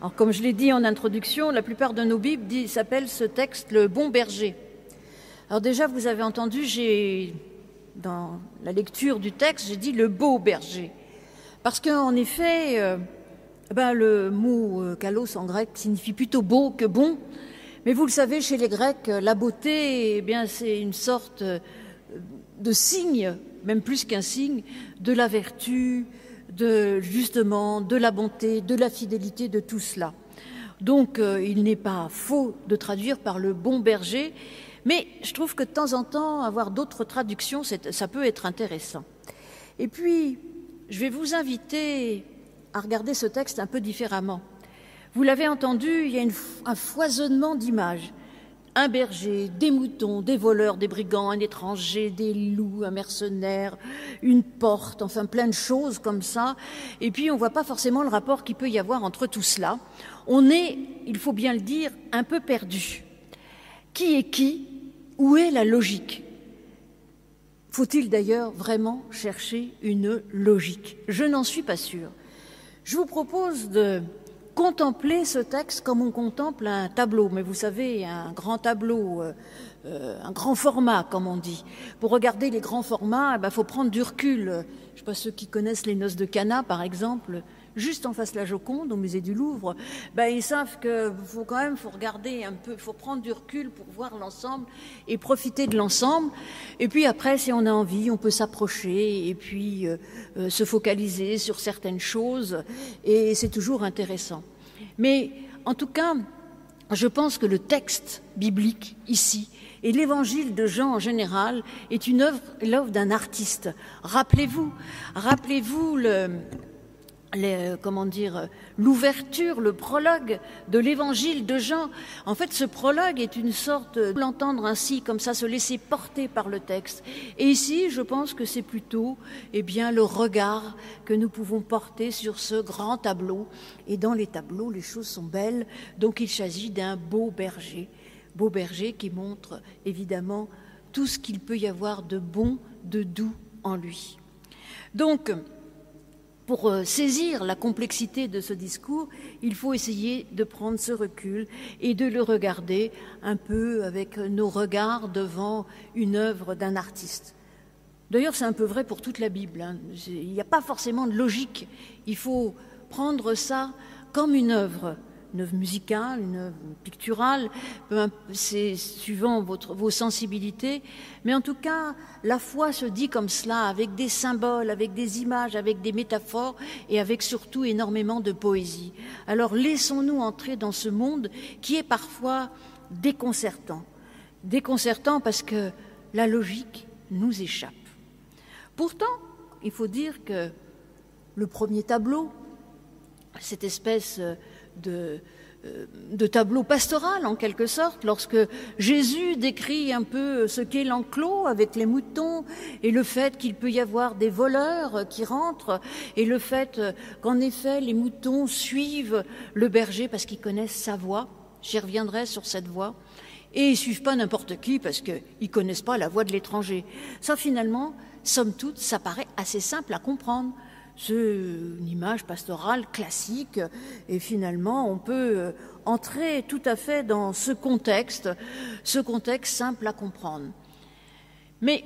Alors, comme je l'ai dit en introduction, la plupart de nos Bibles s'appellent ce texte le bon berger. Alors déjà, vous avez entendu, j'ai dans la lecture du texte, j'ai dit le beau berger. Parce qu'en effet, euh, ben, le mot euh, kalos en grec signifie plutôt beau que bon. Mais vous le savez, chez les Grecs, la beauté, eh bien, c'est une sorte euh, de signe, même plus qu'un signe, de la vertu, de justement de la bonté, de la fidélité, de tout cela. Donc euh, il n'est pas faux de traduire par le bon berger, mais je trouve que de temps en temps, avoir d'autres traductions, ça peut être intéressant. Et puis, je vais vous inviter à regarder ce texte un peu différemment. Vous l'avez entendu, il y a un foisonnement d'images un berger, des moutons, des voleurs, des brigands, un étranger, des loups, un mercenaire, une porte, enfin plein de choses comme ça. Et puis on ne voit pas forcément le rapport qu'il peut y avoir entre tout cela. On est, il faut bien le dire, un peu perdu. Qui est qui? Où est la logique? Faut-il d'ailleurs vraiment chercher une logique? Je n'en suis pas sûre. Je vous propose de contempler ce texte comme on contemple un tableau, mais vous savez, un grand tableau, euh, euh, un grand format, comme on dit. Pour regarder les grands formats, il eh ben, faut prendre du recul. Je ne sais pas ceux qui connaissent les noces de Cana, par exemple, juste en face de la Joconde, au musée du Louvre, ben, ils savent qu'il faut quand même faut regarder un peu, faut prendre du recul pour voir l'ensemble et profiter de l'ensemble. Et puis après, si on a envie, on peut s'approcher et puis euh, euh, se focaliser sur certaines choses, et c'est toujours intéressant. Mais en tout cas, je pense que le texte biblique ici et l'évangile de Jean en général est une œuvre, l'œuvre d'un artiste. Rappelez-vous, rappelez-vous le, euh, comment dire, euh, l'ouverture, le prologue de l'évangile de Jean. En fait, ce prologue est une sorte de l'entendre ainsi, comme ça, se laisser porter par le texte. Et ici, je pense que c'est plutôt, eh bien, le regard que nous pouvons porter sur ce grand tableau. Et dans les tableaux, les choses sont belles. Donc, il s'agit d'un beau berger, beau berger qui montre évidemment tout ce qu'il peut y avoir de bon, de doux en lui. Donc, pour euh, saisir la complexité de ce discours, il faut essayer de prendre ce recul et de le regarder un peu avec nos regards devant une œuvre d'un artiste. D'ailleurs, c'est un peu vrai pour toute la Bible. Hein. Il n'y a pas forcément de logique. Il faut prendre ça comme une œuvre une œuvre musicale, une œuvre picturale, c'est suivant vos sensibilités. Mais en tout cas, la foi se dit comme cela, avec des symboles, avec des images, avec des métaphores et avec surtout énormément de poésie. Alors laissons-nous entrer dans ce monde qui est parfois déconcertant. Déconcertant parce que la logique nous échappe. Pourtant, il faut dire que le premier tableau, cette espèce de, euh, de tableau pastoral en quelque sorte, lorsque Jésus décrit un peu ce qu'est l'enclos avec les moutons et le fait qu'il peut y avoir des voleurs qui rentrent et le fait qu'en effet les moutons suivent le berger parce qu'ils connaissent sa voix. J'y reviendrai sur cette voix. Et ils suivent pas n'importe qui parce qu'ils connaissent pas la voix de l'étranger. Ça finalement, somme toute, ça paraît assez simple à comprendre. C'est une image pastorale classique et finalement on peut euh, entrer tout à fait dans ce contexte, ce contexte simple à comprendre. Mais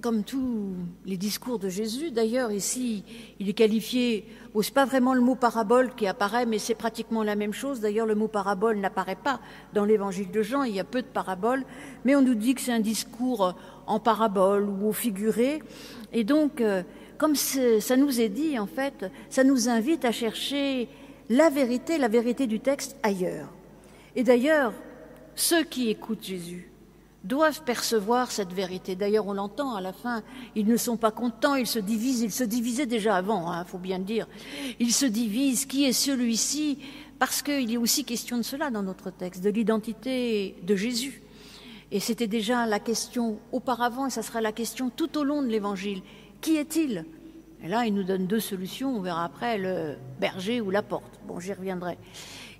comme tous les discours de Jésus, d'ailleurs ici il est qualifié, ce c'est pas vraiment le mot parabole qui apparaît, mais c'est pratiquement la même chose. D'ailleurs le mot parabole n'apparaît pas dans l'évangile de Jean, il y a peu de paraboles, mais on nous dit que c'est un discours en parabole ou au figuré. Et donc euh, comme ça nous est dit, en fait, ça nous invite à chercher la vérité, la vérité du texte ailleurs. Et d'ailleurs, ceux qui écoutent Jésus doivent percevoir cette vérité. D'ailleurs, on l'entend à la fin, ils ne sont pas contents, ils se divisent, ils se divisaient déjà avant, il hein, faut bien le dire. Ils se divisent, qui est celui-ci? Parce qu'il est aussi question de cela dans notre texte, de l'identité de Jésus. Et c'était déjà la question auparavant, et ça sera la question tout au long de l'Évangile. Qui est-il? Et là, il nous donne deux solutions. On verra après le berger ou la porte. Bon, j'y reviendrai.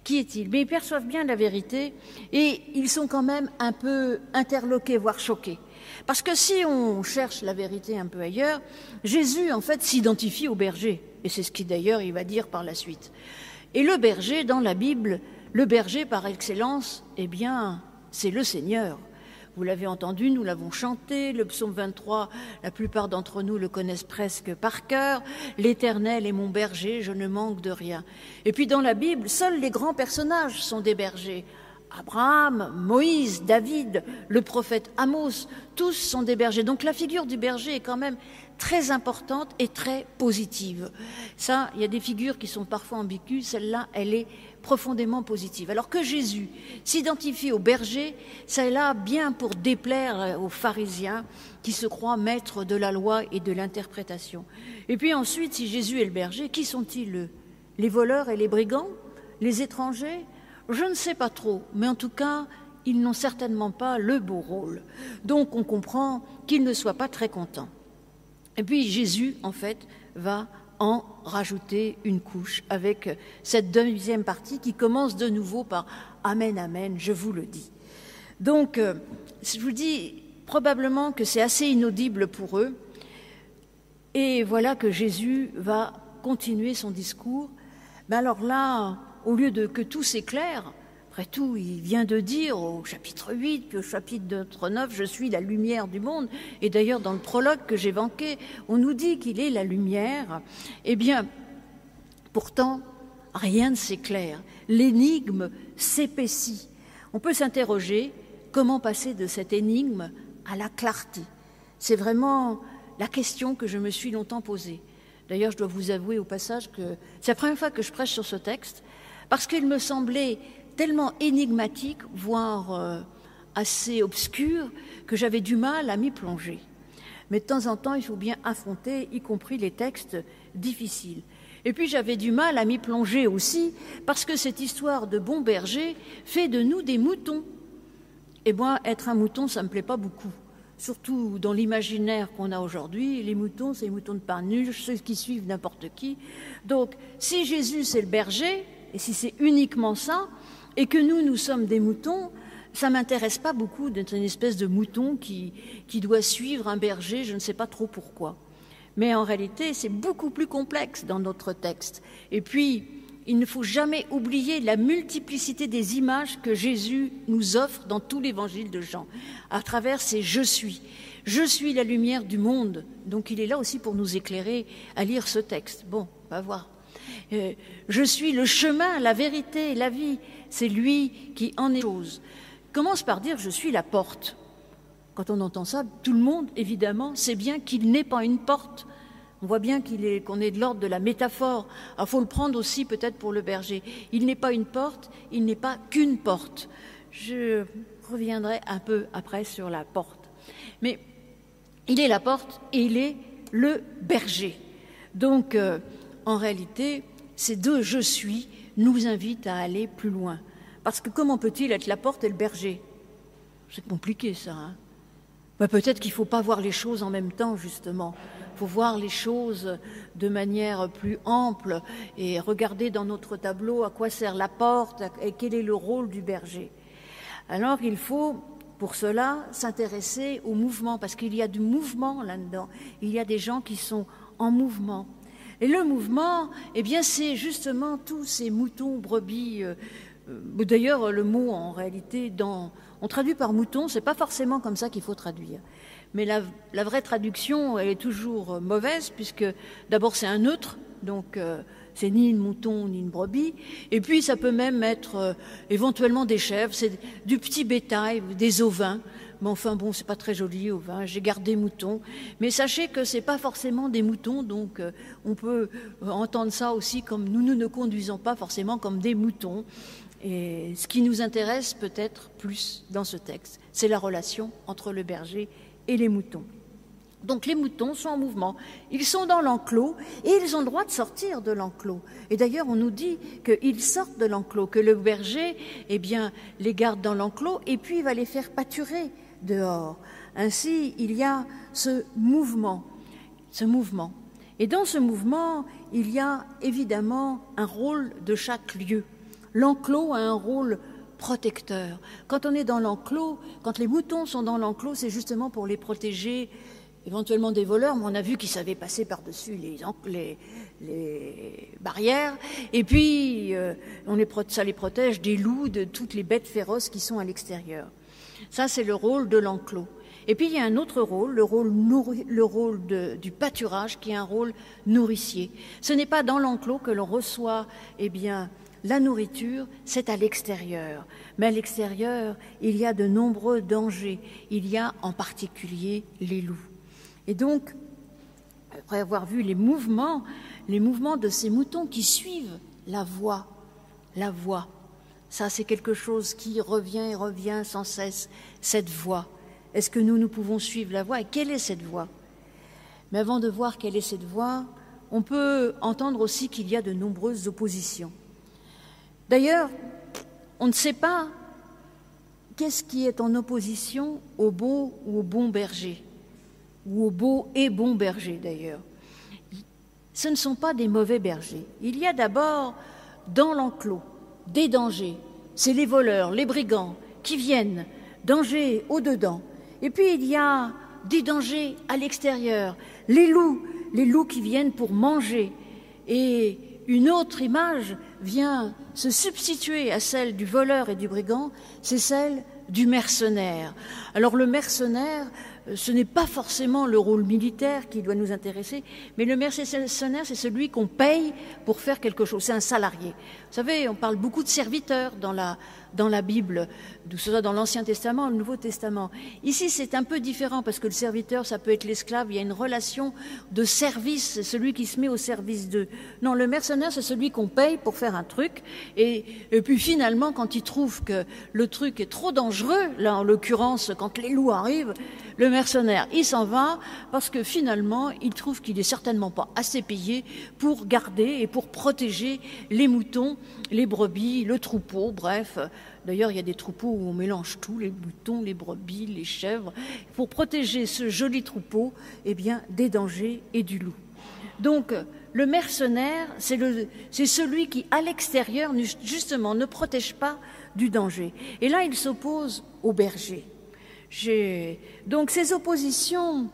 Qui est-il? Mais ils perçoivent bien la vérité et ils sont quand même un peu interloqués, voire choqués. Parce que si on cherche la vérité un peu ailleurs, Jésus, en fait, s'identifie au berger. Et c'est ce qu'il d'ailleurs il va dire par la suite. Et le berger, dans la Bible, le berger par excellence, eh bien, c'est le Seigneur. Vous l'avez entendu, nous l'avons chanté, le psaume 23, la plupart d'entre nous le connaissent presque par cœur. L'Éternel est mon berger, je ne manque de rien. Et puis dans la Bible, seuls les grands personnages sont des bergers. Abraham, Moïse, David, le prophète Amos, tous sont des bergers. Donc la figure du berger est quand même très importante et très positive. Ça, il y a des figures qui sont parfois ambiguës, celle-là, elle est profondément positive. Alors que Jésus s'identifie au berger, ça est là bien pour déplaire aux pharisiens qui se croient maîtres de la loi et de l'interprétation. Et puis ensuite, si Jésus est le berger, qui sont-ils Les voleurs et les brigands? Les étrangers? Je ne sais pas trop, mais en tout cas, ils n'ont certainement pas le beau rôle. Donc on comprend qu'ils ne soient pas très contents. Et puis Jésus, en fait, va en rajouter une couche avec cette deuxième partie qui commence de nouveau par Amen, Amen, je vous le dis. Donc, euh, je vous dis probablement que c'est assez inaudible pour eux. Et voilà que Jésus va continuer son discours. Mais alors là, au lieu de que tout s'éclaire, après tout, il vient de dire au chapitre 8, puis au chapitre 9, je suis la lumière du monde. Et d'ailleurs, dans le prologue que j'ai j'évoquais, on nous dit qu'il est la lumière. Eh bien, pourtant, rien ne s'éclaire. L'énigme s'épaissit. On peut s'interroger comment passer de cette énigme à la clarté? C'est vraiment la question que je me suis longtemps posée. D'ailleurs, je dois vous avouer au passage que c'est la première fois que je prêche sur ce texte, parce qu'il me semblait tellement énigmatique, voire euh, assez obscur, que j'avais du mal à m'y plonger. Mais de temps en temps, il faut bien affronter, y compris les textes difficiles. Et puis j'avais du mal à m'y plonger aussi, parce que cette histoire de bon berger fait de nous des moutons. Et moi, être un mouton, ça ne me plaît pas beaucoup. Surtout dans l'imaginaire qu'on a aujourd'hui, les moutons, c'est les moutons de parnuche, ceux qui suivent n'importe qui. Donc, si Jésus, c'est le berger, et si c'est uniquement ça, et que nous, nous sommes des moutons, ça m'intéresse pas beaucoup d'être une espèce de mouton qui, qui doit suivre un berger, je ne sais pas trop pourquoi. Mais en réalité, c'est beaucoup plus complexe dans notre texte. Et puis, il ne faut jamais oublier la multiplicité des images que Jésus nous offre dans tout l'évangile de Jean, à travers ces je suis. Je suis la lumière du monde. Donc il est là aussi pour nous éclairer à lire ce texte. Bon, on va voir. Euh, je suis le chemin, la vérité, la vie. C'est lui qui en est chose. Commence par dire je suis la porte. Quand on entend ça, tout le monde, évidemment, sait bien qu'il n'est pas une porte. On voit bien qu'on est de l'ordre de la métaphore. Il faut le prendre aussi peut-être pour le berger. Il n'est pas une porte, il n'est pas qu'une porte. Je reviendrai un peu après sur la porte. Mais il est la porte et il est le berger. Donc, euh, en réalité, ces deux je suis nous invitent à aller plus loin. Parce que comment peut-il être la porte et le berger? C'est compliqué ça. Hein Peut-être qu'il ne faut pas voir les choses en même temps, justement. Il faut voir les choses de manière plus ample et regarder dans notre tableau à quoi sert la porte et quel est le rôle du berger. Alors il faut pour cela s'intéresser au mouvement, parce qu'il y a du mouvement là-dedans. Il y a des gens qui sont en mouvement. Et le mouvement, eh bien, c'est justement tous ces moutons, brebis. Euh, euh, d'ailleurs, le mot, en réalité, dans, on traduit par mouton, c'est pas forcément comme ça qu'il faut traduire. Mais la, vraie traduction, elle est toujours mauvaise, puisque d'abord c'est un neutre, donc euh, c'est ni une mouton ni une brebis. Et puis ça peut même être éventuellement des chèvres, c'est du petit bétail, des ovins. Mais enfin bon, c'est pas très joli au vin. J'ai gardé moutons, mais sachez que c'est pas forcément des moutons, donc euh, on peut euh, entendre ça aussi comme nous, nous ne conduisons pas forcément comme des moutons. Et ce qui nous intéresse peut-être plus dans ce texte, c'est la relation entre le berger et les moutons. Donc les moutons sont en mouvement. Ils sont dans l'enclos et ils ont le droit de sortir de l'enclos. Et d'ailleurs, on nous dit qu'ils sortent de l'enclos, que le berger, eh bien, les garde dans l'enclos et puis il va les faire pâturer dehors. Ainsi, il y a ce mouvement, ce mouvement. Et dans ce mouvement, il y a évidemment un rôle de chaque lieu. L'enclos a un rôle protecteur. Quand on est dans l'enclos, quand les moutons sont dans l'enclos, c'est justement pour les protéger éventuellement des voleurs, mais on a vu qu'ils savaient passer par-dessus les, barrières. Et puis, euh, ça les protège des loups, de toutes les bêtes féroces qui sont à l'extérieur. Ça, c'est le rôle de l'enclos. Et puis il y a un autre rôle, le rôle, le rôle du pâturage, qui est un rôle nourricier. Ce n'est pas dans l'enclos que l'on reçoit, eh bien, la nourriture, c'est à l'extérieur. Mais à l'extérieur, il y a de nombreux dangers. Il y a en particulier les loups. Et donc, après avoir vu les mouvements, les mouvements de ces moutons qui suivent la voix, la voix, ça c'est quelque chose qui revient et revient sans cesse, cette voix. Est-ce que nous, nous pouvons suivre la voix? Et quelle est cette voix? Mais avant de voir quelle est cette voix, on peut entendre aussi qu'il y a de nombreuses oppositions. D'ailleurs, on ne sait pas qu'est-ce qui est en opposition au beau ou au bon berger, ou au beau et bon berger d'ailleurs. Ce ne sont pas des mauvais bergers. Il y a d'abord dans l'enclos des dangers. C'est les voleurs, les brigands qui viennent, dangers au-dedans, et puis il y a des dangers à l'extérieur, les loups, les loups qui viennent pour manger. Et une autre image vient se substituer à celle du voleur et du brigand, c'est celle du mercenaire. Alors le mercenaire, ce n'est pas forcément le rôle militaire qui doit nous intéresser, mais le mercenaire, c'est celui qu'on paye pour faire quelque chose. C'est un salarié. Vous savez, on parle beaucoup de serviteurs dans la, dans la Bible, que ce soit dans l'Ancien Testament le Nouveau Testament. Ici, c'est un peu différent parce que le serviteur, ça peut être l'esclave. Il y a une relation de service, celui qui se met au service d'eux. Non, le mercenaire, c'est celui qu'on paye pour faire un truc. Et, puis finalement, quand il trouve que le truc est trop dangereux, là en l'occurrence, quand les loups arrivent, mercenaire, il s'en va parce que finalement, il trouve qu'il est certainement pas assez payé pour garder et pour protéger les moutons, les brebis, le troupeau, bref. D'ailleurs, il y a des troupeaux où on mélange tout, les moutons, les brebis, les chèvres, pour protéger ce joli troupeau, eh bien, des dangers et du loup. Donc, le mercenaire, c'est celui qui, à l'extérieur, justement, ne protège pas du danger. Et là, il s'oppose au berger. Donc ces oppositions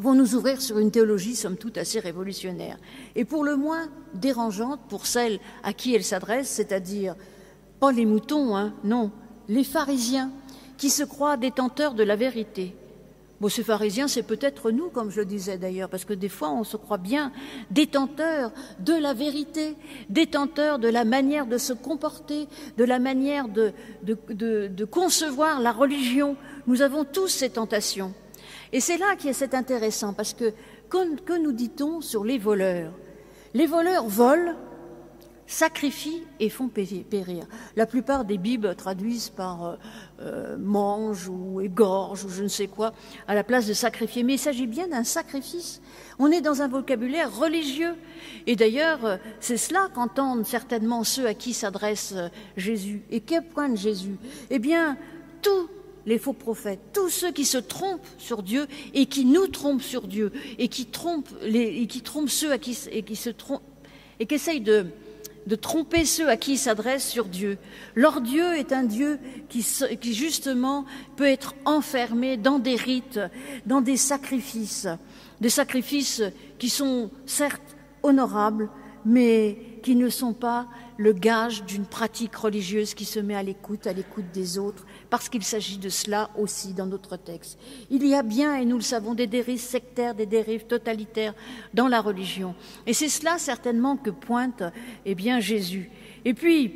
vont nous ouvrir sur une théologie, somme toute, assez révolutionnaire, et pour le moins dérangeante pour celles à qui elle s'adresse, c'est-à-dire pas les moutons, hein, non, les pharisiens, qui se croient détenteurs de la vérité. Bon, ces pharisiens, c'est peut-être nous, comme je le disais d'ailleurs, parce que des fois, on se croit bien détenteurs de la vérité, détenteurs de la manière de se comporter, de la manière de concevoir la religion, nous avons tous ces tentations. Et c'est là qui est intéressant, parce que que nous dit-on sur les voleurs? Les voleurs volent, sacrifient et font périr. La plupart des Bibles traduisent par euh, euh, mange ou égorge ou je ne sais quoi à la place de sacrifier. Mais il s'agit bien d'un sacrifice. On est dans un vocabulaire religieux. Et d'ailleurs, euh, c'est cela qu'entendent certainement ceux à qui s'adresse Jésus. Et qu'est point de Jésus? Eh bien, tout les faux prophètes, tous ceux qui se trompent sur Dieu et qui nous trompent sur Dieu et qui trompent, ceux et qui essayent de, tromper ceux à qui ils s'adressent sur Dieu. Leur Dieu est un Dieu qui justement peut être enfermé dans des rites, dans des sacrifices, des sacrifices qui sont certes honorables, mais qui ne sont pas le gage d'une pratique religieuse qui se met à l'écoute, à l'écoute des autres, parce qu'il s'agit de cela aussi dans notre texte. Il y a bien, et nous le savons, des dérives sectaires, des dérives totalitaires dans la religion. Et c'est cela certainement que pointe eh bien, Jésus. Et puis,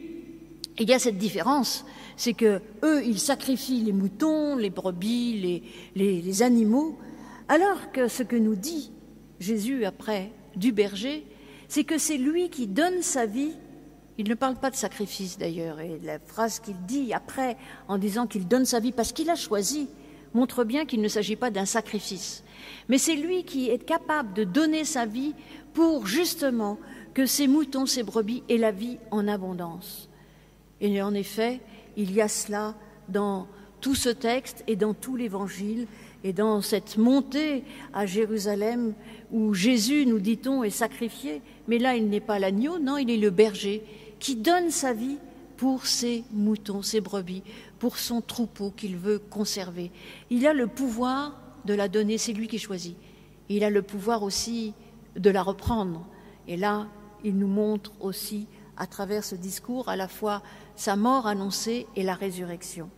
il y a cette différence, c'est que eux, ils sacrifient les moutons, les brebis, les, les animaux, alors que ce que nous dit Jésus après du berger, c'est que c'est lui qui donne sa vie il ne parle pas de sacrifice d'ailleurs, et la phrase qu'il dit après en disant qu'il donne sa vie parce qu'il a choisi montre bien qu'il ne s'agit pas d'un sacrifice. Mais c'est lui qui est capable de donner sa vie pour justement que ses moutons, ses brebis aient la vie en abondance. Et en effet, il y a cela dans tout ce texte et dans tout l'évangile et dans cette montée à Jérusalem où Jésus, nous dit-on, est sacrifié. Mais là, il n'est pas l'agneau, non, il est le berger qui donne sa vie pour ses moutons, ses brebis, pour son troupeau qu'il veut conserver. Il a le pouvoir de la donner, c'est lui qui choisit. Il a le pouvoir aussi de la reprendre. Et là, il nous montre aussi, à travers ce discours, à la fois sa mort annoncée et la résurrection.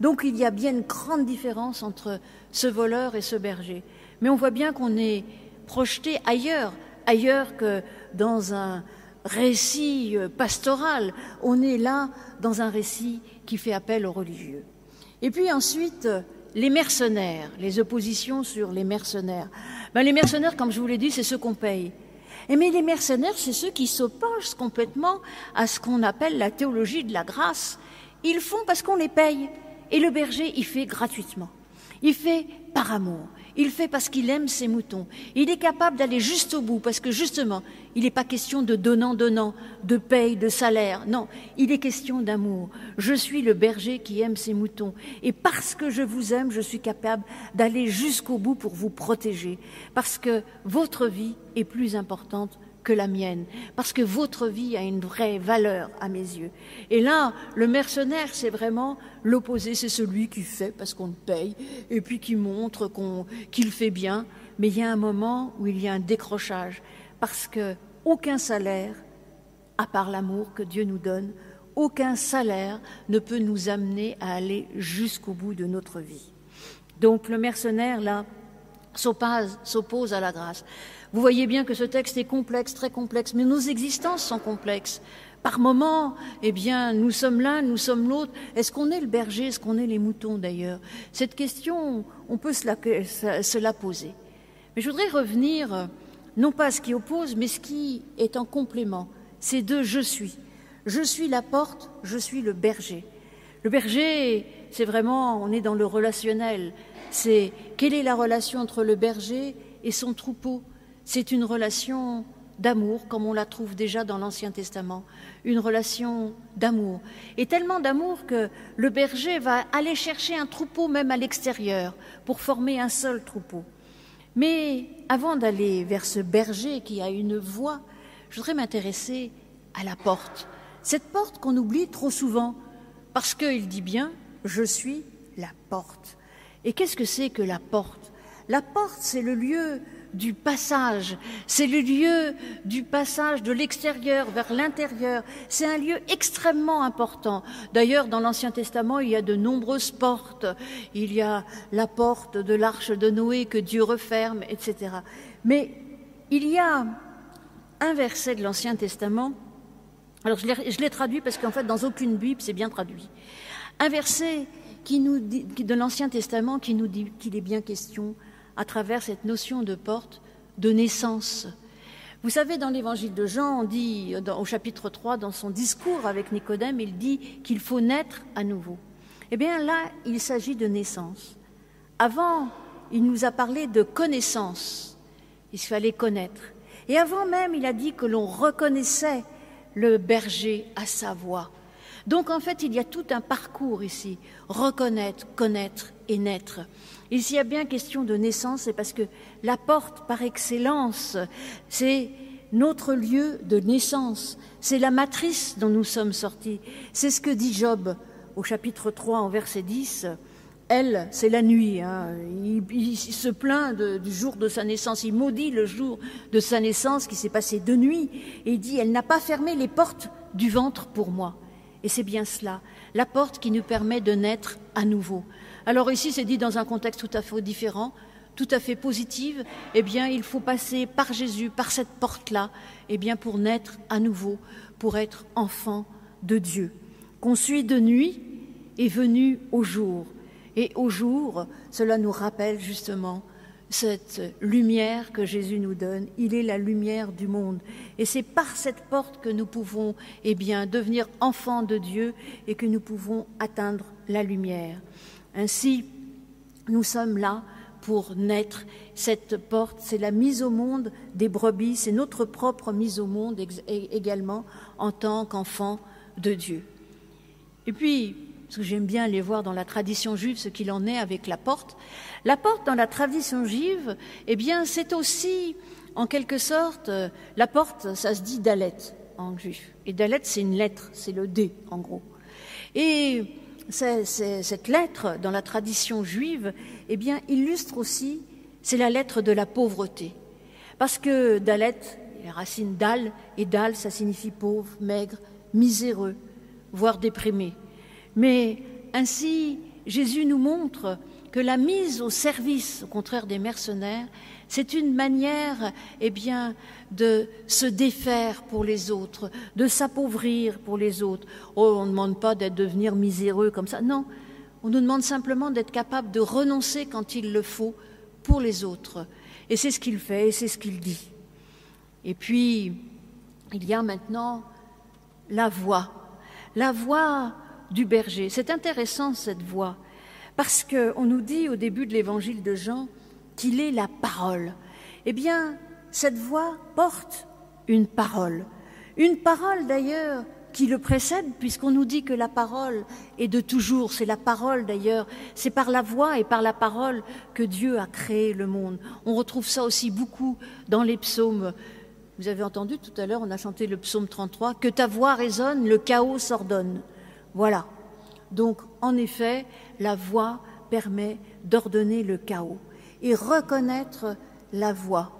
Donc il y a bien une grande différence entre ce voleur et ce berger. Mais on voit bien qu'on est projeté ailleurs, ailleurs que dans un récit euh, pastoral. On est là dans un récit qui fait appel aux religieux. Et puis ensuite, les mercenaires, les oppositions sur les mercenaires. Ben, les mercenaires, comme je vous l'ai dit, c'est ceux qu'on paye. Et mais les mercenaires, c'est ceux qui s'opposent complètement à ce qu'on appelle la théologie de la grâce. Ils font parce qu'on les paye. Et le berger, il fait gratuitement. Il fait par amour. Il fait parce qu'il aime ses moutons. Il est capable d'aller juste au bout parce que justement, il n'est pas question de donnant-donnant, de paye, de salaire. Non, il est question d'amour. Je suis le berger qui aime ses moutons. Et parce que je vous aime, je suis capable d'aller jusqu'au bout pour vous protéger. Parce que votre vie est plus importante la mienne, parce que votre vie a une vraie valeur à mes yeux. Et là, le mercenaire, c'est vraiment l'opposé, c'est celui qui fait parce qu'on le paye, et puis qui montre qu'il fait bien, mais il y a un moment où il y a un décrochage, parce que aucun salaire, à part l'amour que Dieu nous donne, aucun salaire ne peut nous amener à aller jusqu'au bout de notre vie. Donc le mercenaire, là, s'oppose à la grâce. Vous voyez bien que ce texte est complexe, très complexe, mais nos existences sont complexes. Par moments, eh bien, nous sommes l'un, nous sommes l'autre. Est-ce qu'on est le berger, est-ce qu'on est les moutons d'ailleurs? Cette question, on peut se la, se la poser. Mais je voudrais revenir, non pas à ce qui oppose, mais ce qui est en complément. C'est de je suis. Je suis la porte, je suis le berger. Le berger, c'est vraiment, on est dans le relationnel. C'est quelle est la relation entre le berger et son troupeau? C'est une relation d'amour, comme on la trouve déjà dans l'Ancien Testament, une relation d'amour. Et tellement d'amour que le berger va aller chercher un troupeau même à l'extérieur pour former un seul troupeau. Mais avant d'aller vers ce berger qui a une voix, je voudrais m'intéresser à la porte. Cette porte qu'on oublie trop souvent, parce qu'il dit bien, je suis la porte. Et qu'est-ce que c'est que la porte? La porte, c'est le lieu du passage. C'est le lieu du passage de l'extérieur vers l'intérieur. C'est un lieu extrêmement important. D'ailleurs, dans l'Ancien Testament, il y a de nombreuses portes. Il y a la porte de l'arche de Noé que Dieu referme, etc. Mais il y a un verset de l'Ancien Testament. Alors, je l'ai traduit parce qu'en fait, dans aucune Bible, c'est bien traduit. Un verset qui nous dit, de l'Ancien Testament qui nous dit qu'il est bien question à travers cette notion de porte de naissance. Vous savez, dans l'évangile de Jean, dit, au chapitre 3, dans son discours avec Nicodème, il dit qu'il faut naître à nouveau. Eh bien là, il s'agit de naissance. Avant, il nous a parlé de connaissance. Il fallait connaître. Et avant même, il a dit que l'on reconnaissait le berger à sa voix. Donc en fait, il y a tout un parcours ici. Reconnaître, connaître et naître. Ici, il y a bien question de naissance, c'est parce que la porte par excellence, c'est notre lieu de naissance, c'est la matrice dont nous sommes sortis. C'est ce que dit Job au chapitre 3 en verset 10. Elle, c'est la nuit. Hein. Il, se plaint du jour de sa naissance. Il maudit le jour de sa naissance qui s'est passé de nuit. Et il dit, elle n'a pas fermé les portes du ventre pour moi. Et c'est bien cela, la porte qui nous permet de naître à nouveau. Alors ici, c'est dit dans un contexte tout à fait différent, tout à fait positif. Eh bien, il faut passer par Jésus, par cette porte-là, eh bien, pour naître à nouveau, pour être enfant de Dieu. Qu'on suit de nuit est venu au jour. Et au jour, cela nous rappelle justement cette lumière que Jésus nous donne. Il est la lumière du monde. Et c'est par cette porte que nous pouvons eh bien, devenir enfants de Dieu et que nous pouvons atteindre la lumière. Ainsi, nous sommes là pour naître. Cette porte, c'est la mise au monde des brebis, c'est notre propre mise au monde également en tant qu'enfant de Dieu. Et puis, parce que j'aime bien aller voir dans la tradition juive ce qu'il en est avec la porte, la porte dans la tradition juive, eh bien, c'est aussi, en quelque sorte, la porte, ça se dit dalet en juif. Et dalet, c'est une lettre, c'est le D, en gros. Et cette lettre dans la tradition juive, eh bien, illustre aussi, c'est la lettre de la pauvreté. Parce que Dalet, la racine dal, et dal, ça signifie pauvre, maigre, miséreux, voire déprimé. Mais ainsi, Jésus nous montre que la mise au service, au contraire des mercenaires, c'est une manière, eh bien, de se défaire pour les autres, de s'appauvrir pour les autres. Oh, on ne demande pas d'être devenir miséreux comme ça. Non, on nous demande simplement d'être capable de renoncer quand il le faut pour les autres. Et c'est ce qu'il fait, et c'est ce qu'il dit. Et puis, il y a maintenant la voix, la voix du berger. C'est intéressant cette voix, parce qu'on nous dit au début de l'évangile de Jean qu'il est la parole. Eh bien, cette voix porte une parole. Une parole d'ailleurs qui le précède, puisqu'on nous dit que la parole est de toujours, c'est la parole d'ailleurs, c'est par la voix et par la parole que Dieu a créé le monde. On retrouve ça aussi beaucoup dans les psaumes. Vous avez entendu tout à l'heure, on a chanté le psaume 33, que ta voix résonne, le chaos s'ordonne. Voilà. Donc, en effet, la voix permet d'ordonner le chaos et reconnaître la voix.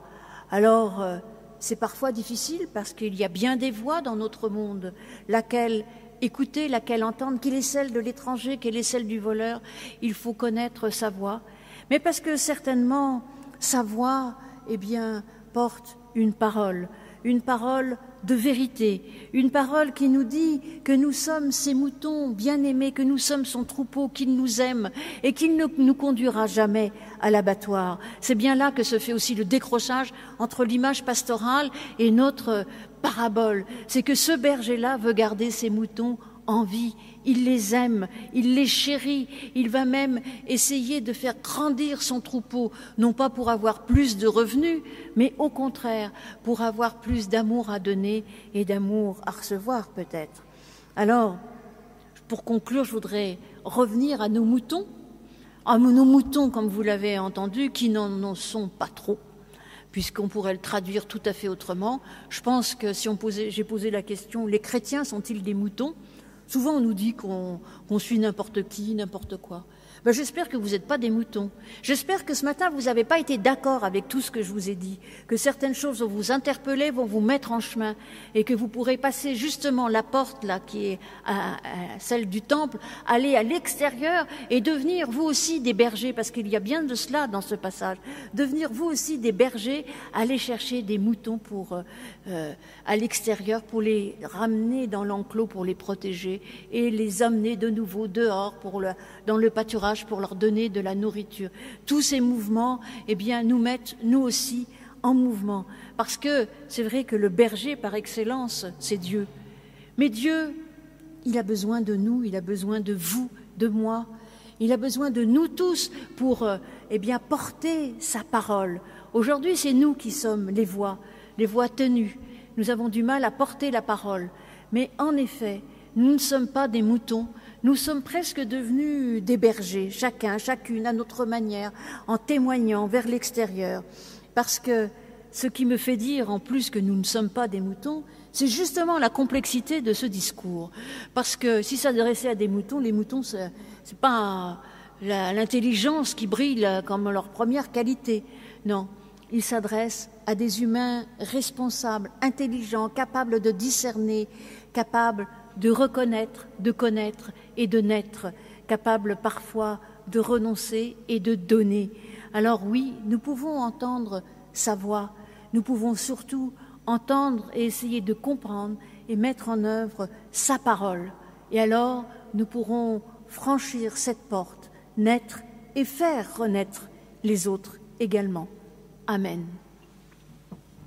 Alors, euh, c'est parfois difficile parce qu'il y a bien des voix dans notre monde, laquelle écouter, laquelle entendre, qu'il est celle de l'étranger, qu'elle est celle du voleur, il faut connaître sa voix. Mais parce que certainement, sa voix, eh bien, porte une parole, une parole de vérité, une parole qui nous dit que nous sommes ses moutons bien-aimés, que nous sommes son troupeau, qu'il nous aime et qu'il ne nous conduira jamais à l'abattoir. C'est bien là que se fait aussi le décrochage entre l'image pastorale et notre parabole. C'est que ce berger-là veut garder ses moutons en vie il les aime, il les chérit, il va même essayer de faire grandir son troupeau, non pas pour avoir plus de revenus, mais au contraire pour avoir plus d'amour à donner et d'amour à recevoir peut-être. Alors, pour conclure, je voudrais revenir à nos moutons, à nos moutons, comme vous l'avez entendu, qui n'en sont pas trop puisqu'on pourrait le traduire tout à fait autrement. Je pense que si j'ai posé la question, les chrétiens sont-ils des moutons? Souvent, on nous dit qu'on suit n'importe qui, n'importe quoi. Ben, j'espère que vous n'êtes pas des moutons. J'espère que ce matin, vous n'avez pas été d'accord avec tout ce que je vous ai dit, que certaines choses vont vous interpeller, vont vous mettre en chemin, et que vous pourrez passer justement la porte là qui est celle du temple, aller à l'extérieur et devenir vous aussi des bergers, parce qu'il y a bien de cela dans ce passage, devenir vous aussi des bergers, aller chercher des moutons pour euh, euh, à l'extérieur, pour les ramener dans l'enclos, pour les protéger, et les amener de nouveau dehors pour le, dans le pâturage pour leur donner de la nourriture. Tous ces mouvements, eh bien, nous mettent, nous aussi, en mouvement. Parce que c'est vrai que le berger, par excellence, c'est Dieu. Mais Dieu, il a besoin de nous, il a besoin de vous, de moi. Il a besoin de nous tous pour, euh, eh bien, porter sa parole. Aujourd'hui, c'est nous qui sommes les voix, les voix tenues. Nous avons du mal à porter la parole. Mais en effet, nous ne sommes pas des moutons, nous sommes presque devenus des bergers, chacun, chacune à notre manière, en témoignant vers l'extérieur. Parce que ce qui me fait dire en plus que nous ne sommes pas des moutons, c'est justement la complexité de ce discours. Parce que si s'adressait à des moutons, les moutons, ce n'est pas l'intelligence qui brille comme leur première qualité. Non, il s'adresse à des humains responsables, intelligents, capables de discerner, capables de reconnaître, de connaître et de naître, capable parfois de renoncer et de donner. Alors oui, nous pouvons entendre sa voix, nous pouvons surtout entendre et essayer de comprendre et mettre en œuvre sa parole. Et alors, nous pourrons franchir cette porte, naître et faire renaître les autres également. Amen.